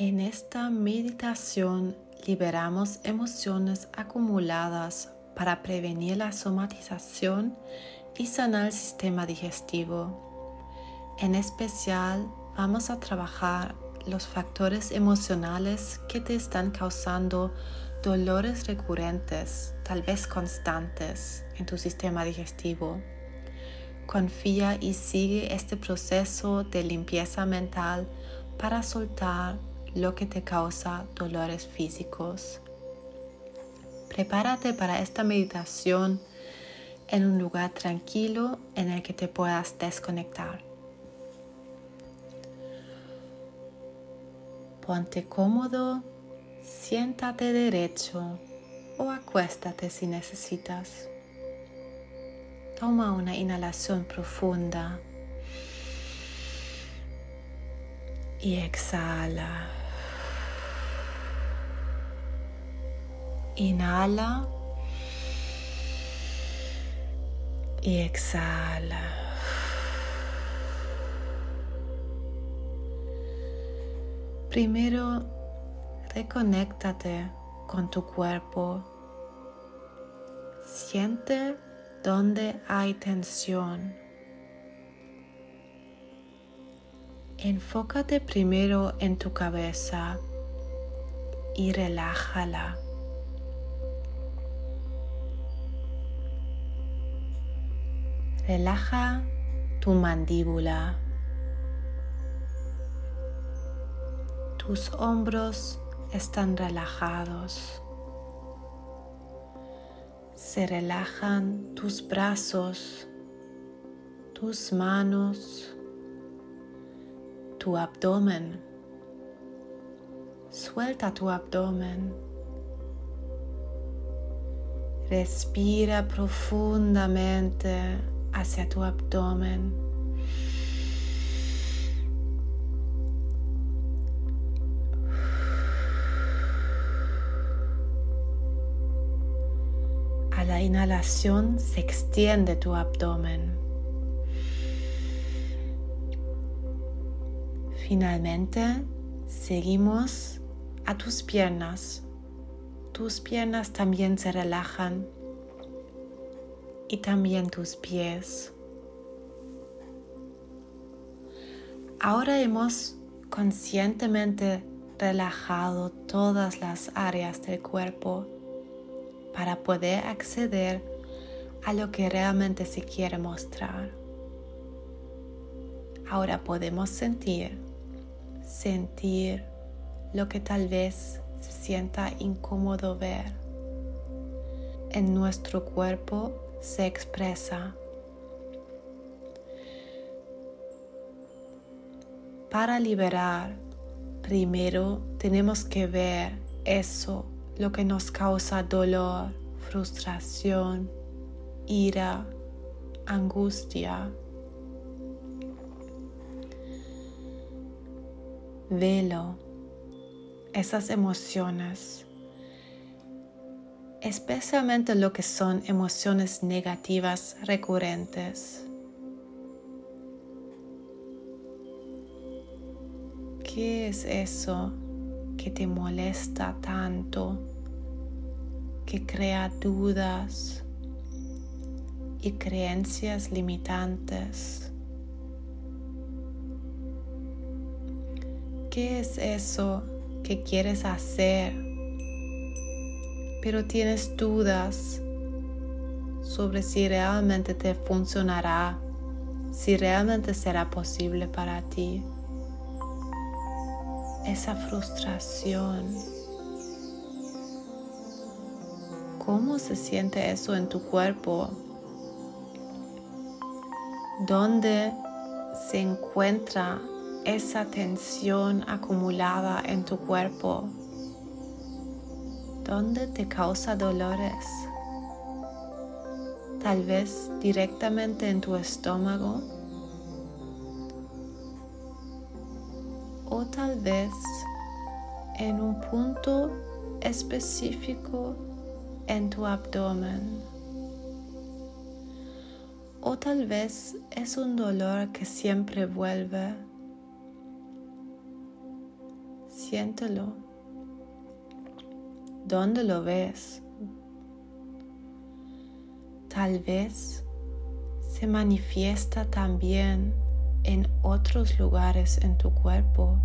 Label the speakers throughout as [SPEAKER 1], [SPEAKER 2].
[SPEAKER 1] En esta meditación liberamos emociones acumuladas para prevenir la somatización y sanar el sistema digestivo. En especial vamos a trabajar los factores emocionales que te están causando dolores recurrentes, tal vez constantes, en tu sistema digestivo. Confía y sigue este proceso de limpieza mental para soltar lo que te causa dolores físicos. Prepárate para esta meditación en un lugar tranquilo en el que te puedas desconectar. Ponte cómodo, siéntate derecho o acuéstate si necesitas. Toma una inhalación profunda y exhala. Inhala y exhala. Primero, reconéctate con tu cuerpo. Siente donde hay tensión. Enfócate primero en tu cabeza y relájala. Relaja tu mandíbula. Tus hombros están relajados. Se relajan tus brazos, tus manos, tu abdomen. Suelta tu abdomen. Respira profundamente hacia tu abdomen. A la inhalación se extiende tu abdomen. Finalmente, seguimos a tus piernas. Tus piernas también se relajan y también tus pies. Ahora hemos conscientemente relajado todas las áreas del cuerpo para poder acceder a lo que realmente se quiere mostrar. Ahora podemos sentir, sentir lo que tal vez se sienta incómodo ver. En nuestro cuerpo se expresa. Para liberar, primero tenemos que ver eso, lo que nos causa dolor, frustración, ira, angustia. Velo, esas emociones especialmente lo que son emociones negativas recurrentes. ¿Qué es eso que te molesta tanto, que crea dudas y creencias limitantes? ¿Qué es eso que quieres hacer pero tienes dudas sobre si realmente te funcionará, si realmente será posible para ti. Esa frustración. ¿Cómo se siente eso en tu cuerpo? ¿Dónde se encuentra esa tensión acumulada en tu cuerpo? ¿Dónde te causa dolores. Tal vez directamente en tu estómago. O tal vez en un punto específico en tu abdomen. O tal vez es un dolor que siempre vuelve Siéntelo. ¿Dónde lo ves? Tal vez se manifiesta también en otros lugares en tu cuerpo.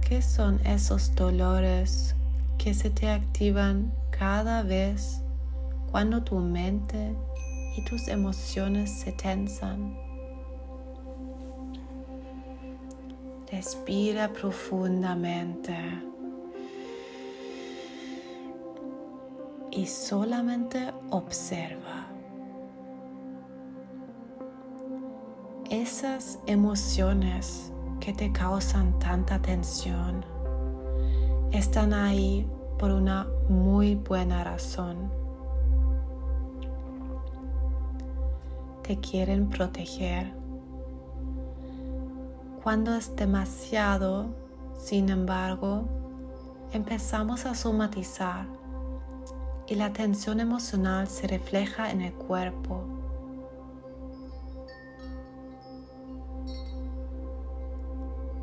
[SPEAKER 1] ¿Qué son esos dolores que se te activan cada vez cuando tu mente y tus emociones se tensan? Respira profundamente y solamente observa. Esas emociones que te causan tanta tensión están ahí por una muy buena razón. Te quieren proteger cuando es demasiado, sin embargo, empezamos a somatizar y la tensión emocional se refleja en el cuerpo.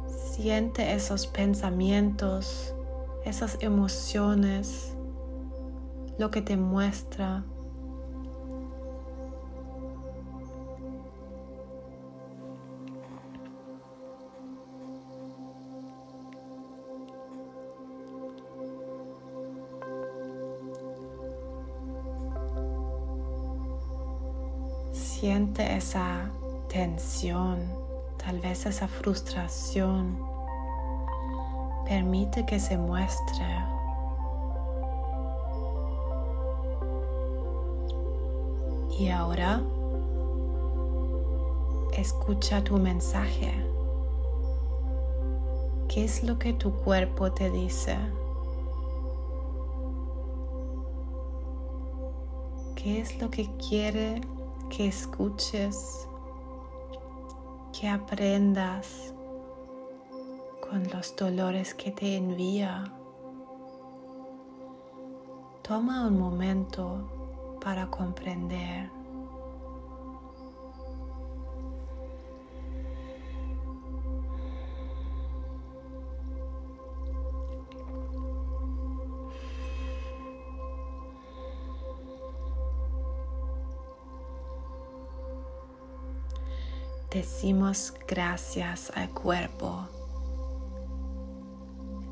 [SPEAKER 1] Siente esos pensamientos, esas emociones, lo que te muestra Siente esa tensión, tal vez esa frustración. Permite que se muestre. Y ahora escucha tu mensaje. ¿Qué es lo que tu cuerpo te dice? ¿Qué es lo que quiere que escuches, que aprendas con los dolores que te envía. Toma un momento para comprender. Decimos gracias al cuerpo.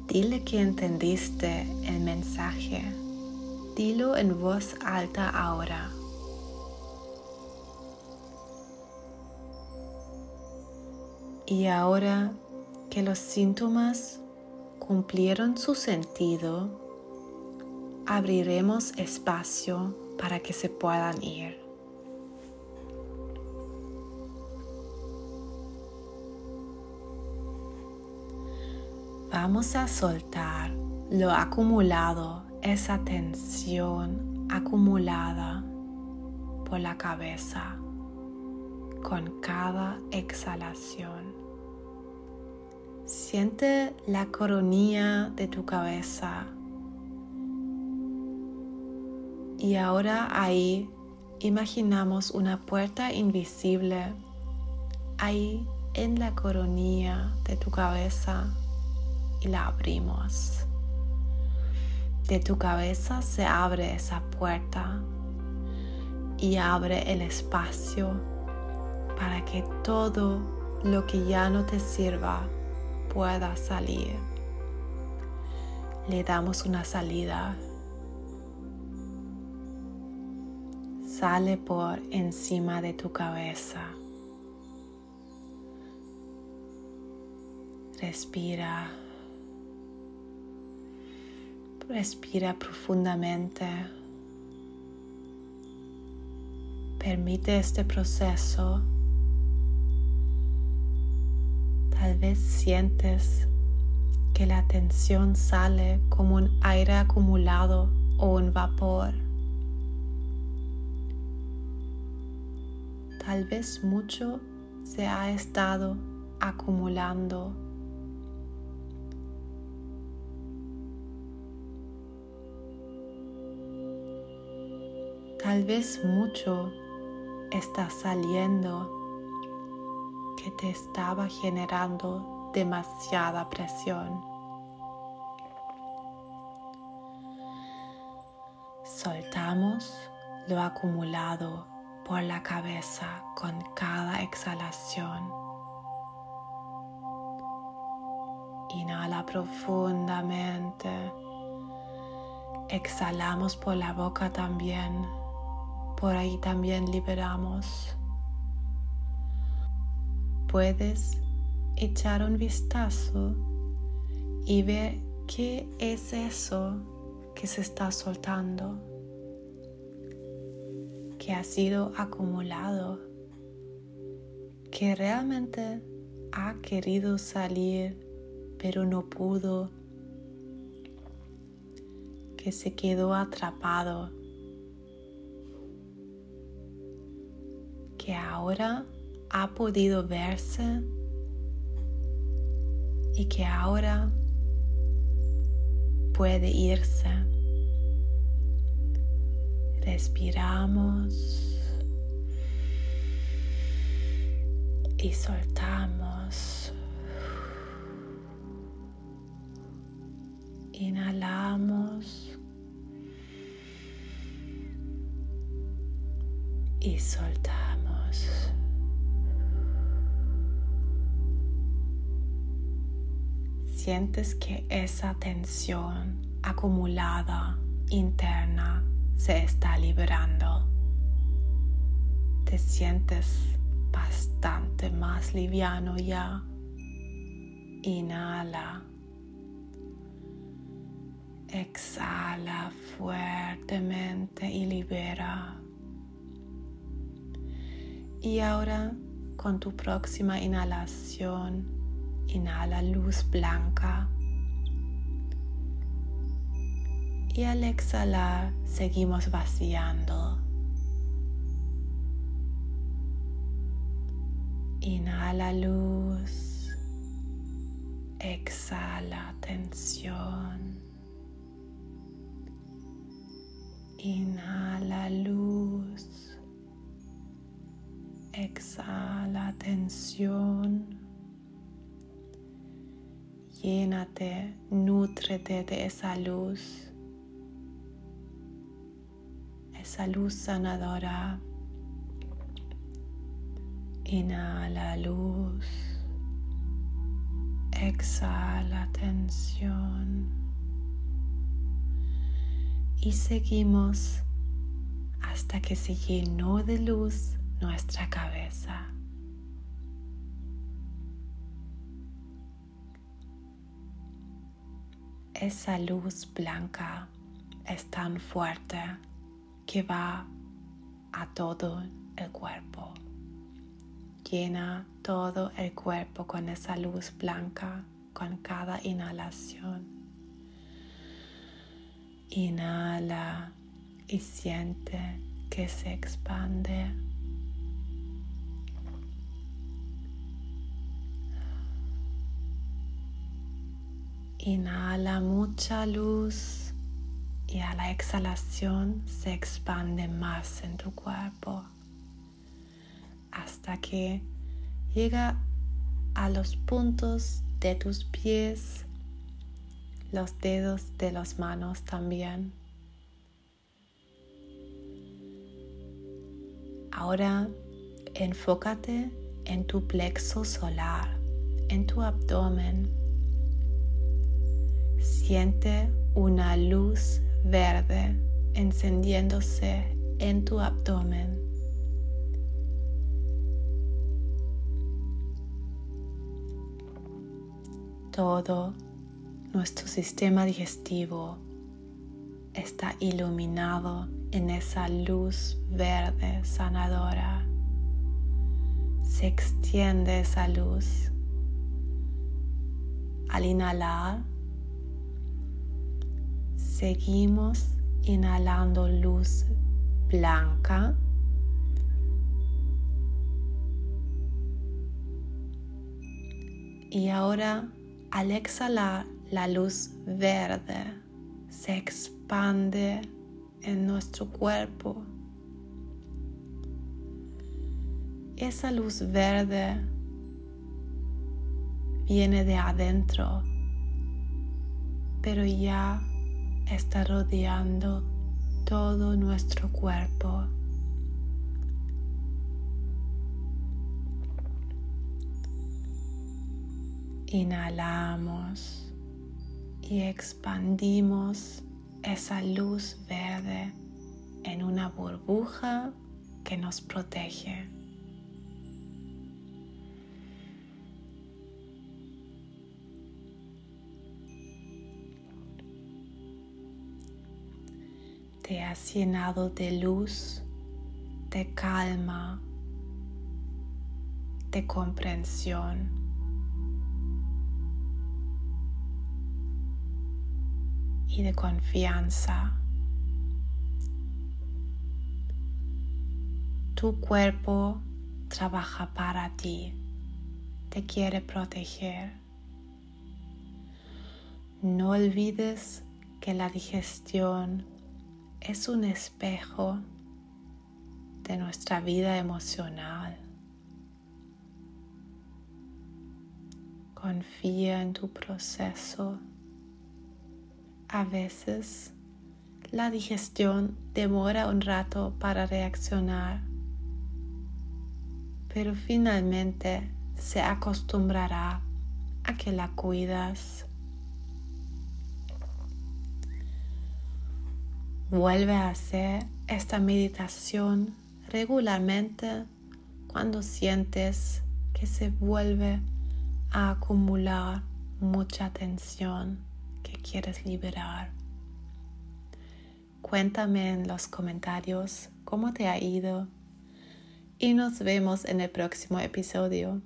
[SPEAKER 1] Dile que entendiste el mensaje. Dilo en voz alta ahora. Y ahora que los síntomas cumplieron su sentido, abriremos espacio para que se puedan ir. Vamos a soltar lo acumulado, esa tensión acumulada por la cabeza con cada exhalación. Siente la coronilla de tu cabeza. Y ahora ahí imaginamos una puerta invisible ahí en la coronilla de tu cabeza y la abrimos. De tu cabeza se abre esa puerta y abre el espacio para que todo lo que ya no te sirva pueda salir. Le damos una salida. Sale por encima de tu cabeza. Respira. Respira profundamente. Permite este proceso. Tal vez sientes que la tensión sale como un aire acumulado o un vapor. Tal vez mucho se ha estado acumulando Tal vez mucho está saliendo que te estaba generando demasiada presión. Soltamos lo acumulado por la cabeza con cada exhalación. Inhala profundamente. Exhalamos por la boca también. Por ahí también liberamos. Puedes echar un vistazo y ver qué es eso que se está soltando que ha sido acumulado, que realmente ha querido salir pero no pudo, que se quedó atrapado, que ahora ha podido verse y que ahora puede irse. Respiramos y soltamos. Inhalamos y soltamos. Sientes que esa tensión acumulada interna se está liberando. Te sientes bastante más liviano ya. Inhala. Exhala fuertemente y libera. Y ahora con tu próxima inhalación, inhala luz blanca y al exhalar seguimos vaciando. Inhala luz, exhala tensión. Inhala luz, exhala tensión. Llénate, nutrete de esa luz esa luz sanadora. Inhala luz. Exhala tensión. Y seguimos hasta que se llenó de luz nuestra cabeza. Esa luz blanca es tan fuerte que va a todo el cuerpo. Llena todo el cuerpo con esa luz blanca con cada inhalación. Inhala y siente que se expande. Inhala mucha luz y a la exhalación se expande más en tu cuerpo hasta que llega a los puntos de tus pies, los dedos de las manos también. Ahora enfócate en tu plexo solar, en tu abdomen. Siente una luz verde encendiéndose en tu abdomen. Todo nuestro sistema digestivo está iluminado en esa luz verde sanadora. Se extiende esa luz. Al inhalar, Seguimos inhalando luz blanca. Y ahora al exhalar la luz verde se expande en nuestro cuerpo. Esa luz verde viene de adentro, pero ya está rodeando todo nuestro cuerpo. Inhalamos y expandimos esa luz verde en una burbuja que nos protege. Te has llenado de luz, de calma, de comprensión. y de confianza. Tu cuerpo trabaja para ti, te quiere proteger. No olvides que la digestión es un espejo de nuestra vida emocional. Confía en tu proceso. A veces la digestión demora un rato para reaccionar pero finalmente se acostumbrará a que la cuidas. Vuelve a hacer esta meditación regularmente cuando sientes que se vuelve a acumular mucha tensión que quieres liberar. Cuéntame en los comentarios cómo te ha ido y nos vemos en el próximo episodio.